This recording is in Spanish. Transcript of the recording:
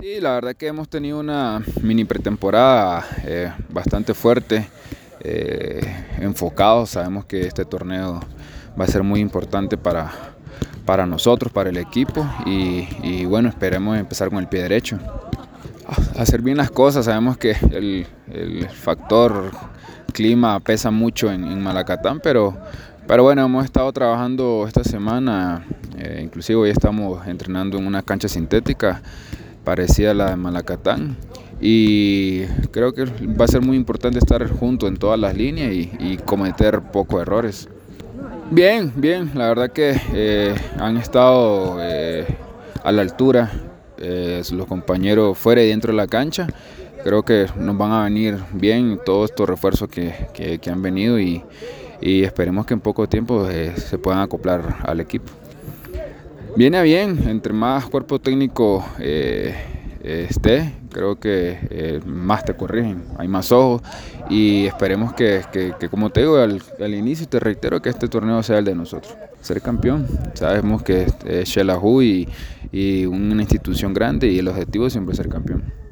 Sí, la verdad que hemos tenido una mini pretemporada eh, bastante fuerte, eh, enfocado. Sabemos que este torneo va a ser muy importante para, para nosotros, para el equipo y, bueno, esperemos empezar con el pie derecho. Hacer bien las cosas, sabemos que el, factor clima pesa mucho en, Malacatán, pero, pero bueno, hemos estado trabajando esta semana, eh, inclusive hoy estamos entrenando en una cancha sintética parecida a la de Malacatán. Y creo que va a ser muy importante estar junto en todas las líneas y, cometer pocos errores. Bien, bien, la verdad que eh, han estado eh, a la altura eh, los compañeros fuera y dentro de la cancha. Creo que nos van a venir bien todos estos refuerzos que, han venido y, esperemos que en poco tiempo se puedan acoplar al equipo. Viene bien, entre más cuerpo técnico eh, esté, creo que eh, más te corrigen, hay más ojos y esperemos que, como te digo al, inicio, te reitero que este torneo sea el de nosotros. Ser campeón, sabemos que es Shelahu y, y una institución grande y el objetivo siempre es ser campeón.